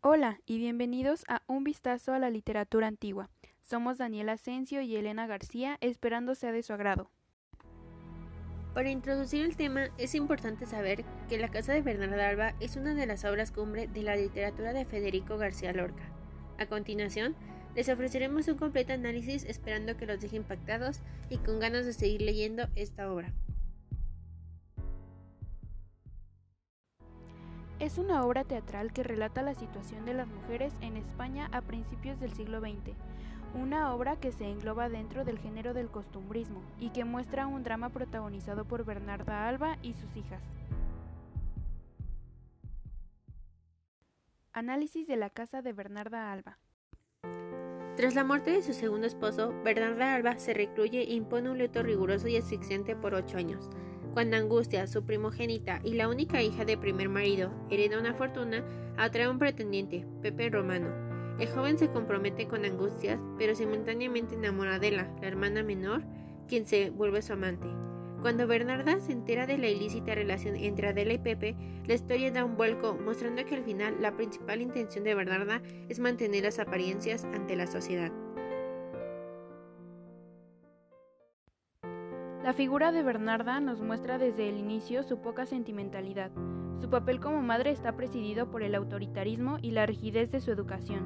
Hola y bienvenidos a Un vistazo a la literatura antigua. Somos Daniela Asensio y Elena García, esperando sea de su agrado. Para introducir el tema, es importante saber que La Casa de Bernarda Alba es una de las obras cumbre de la literatura de Federico García Lorca. A continuación, les ofreceremos un completo análisis esperando que los deje impactados y con ganas de seguir leyendo esta obra. Es una obra teatral que relata la situación de las mujeres en España a principios del siglo XX, una obra que se engloba dentro del género del costumbrismo y que muestra un drama protagonizado por Bernarda Alba y sus hijas. Análisis de la casa de Bernarda Alba. Tras la muerte de su segundo esposo, Bernarda Alba se recluye e impone un luto riguroso y asfixiante por ocho años. Cuando Angustia, su primogénita y la única hija de primer marido, hereda una fortuna, atrae a un pretendiente, Pepe Romano. El joven se compromete con Angustias, pero simultáneamente enamora a Adela, la hermana menor, quien se vuelve su amante. Cuando Bernarda se entera de la ilícita relación entre Adela y Pepe, la historia da un vuelco, mostrando que al final la principal intención de Bernarda es mantener las apariencias ante la sociedad. La figura de Bernarda nos muestra desde el inicio su poca sentimentalidad. Su papel como madre está presidido por el autoritarismo y la rigidez de su educación.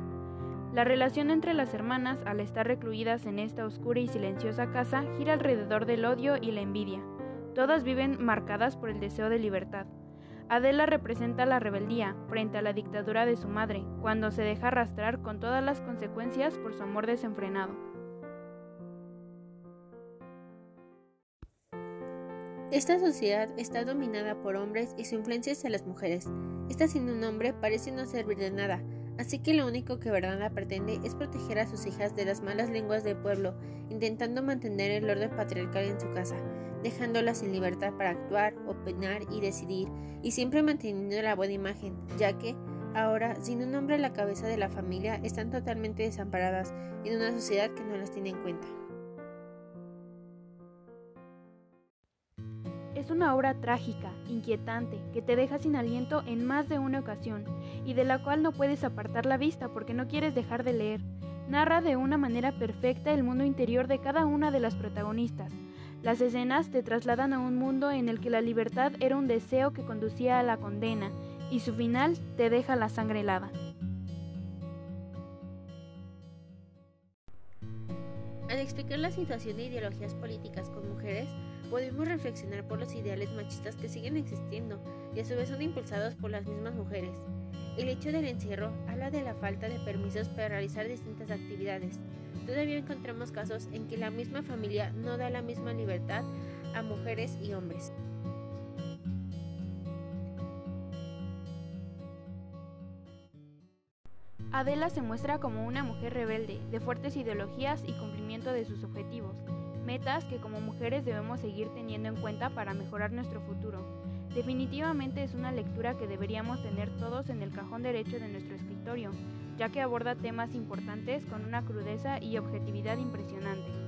La relación entre las hermanas, al estar recluidas en esta oscura y silenciosa casa, gira alrededor del odio y la envidia. Todas viven marcadas por el deseo de libertad. Adela representa la rebeldía frente a la dictadura de su madre, cuando se deja arrastrar con todas las consecuencias por su amor desenfrenado. Esta sociedad está dominada por hombres y su influencia hacia las mujeres. Esta siendo un hombre parece no servir de nada, así que lo único que Bernarda pretende es proteger a sus hijas de las malas lenguas del pueblo, intentando mantener el orden patriarcal en su casa, dejándolas sin libertad para actuar, opinar y decidir, y siempre manteniendo la buena imagen, ya que, ahora, sin un hombre a la cabeza de la familia, están totalmente desamparadas en una sociedad que no las tiene en cuenta. Es una obra trágica, inquietante, que te deja sin aliento en más de una ocasión y de la cual no puedes apartar la vista porque no quieres dejar de leer. Narra de una manera perfecta el mundo interior de cada una de las protagonistas. Las escenas te trasladan a un mundo en el que la libertad era un deseo que conducía a la condena y su final te deja la sangre helada. Al explicar la situación de ideologías políticas con mujeres, podemos reflexionar por los ideales machistas que siguen existiendo y a su vez son impulsados por las mismas mujeres. El hecho del encierro habla de la falta de permisos para realizar distintas actividades. Todavía encontramos casos en que la misma familia no da la misma libertad a mujeres y hombres. Adela se muestra como una mujer rebelde, de fuertes ideologías y cumplimiento de sus objetivos metas que como mujeres debemos seguir teniendo en cuenta para mejorar nuestro futuro. Definitivamente es una lectura que deberíamos tener todos en el cajón derecho de nuestro escritorio, ya que aborda temas importantes con una crudeza y objetividad impresionante.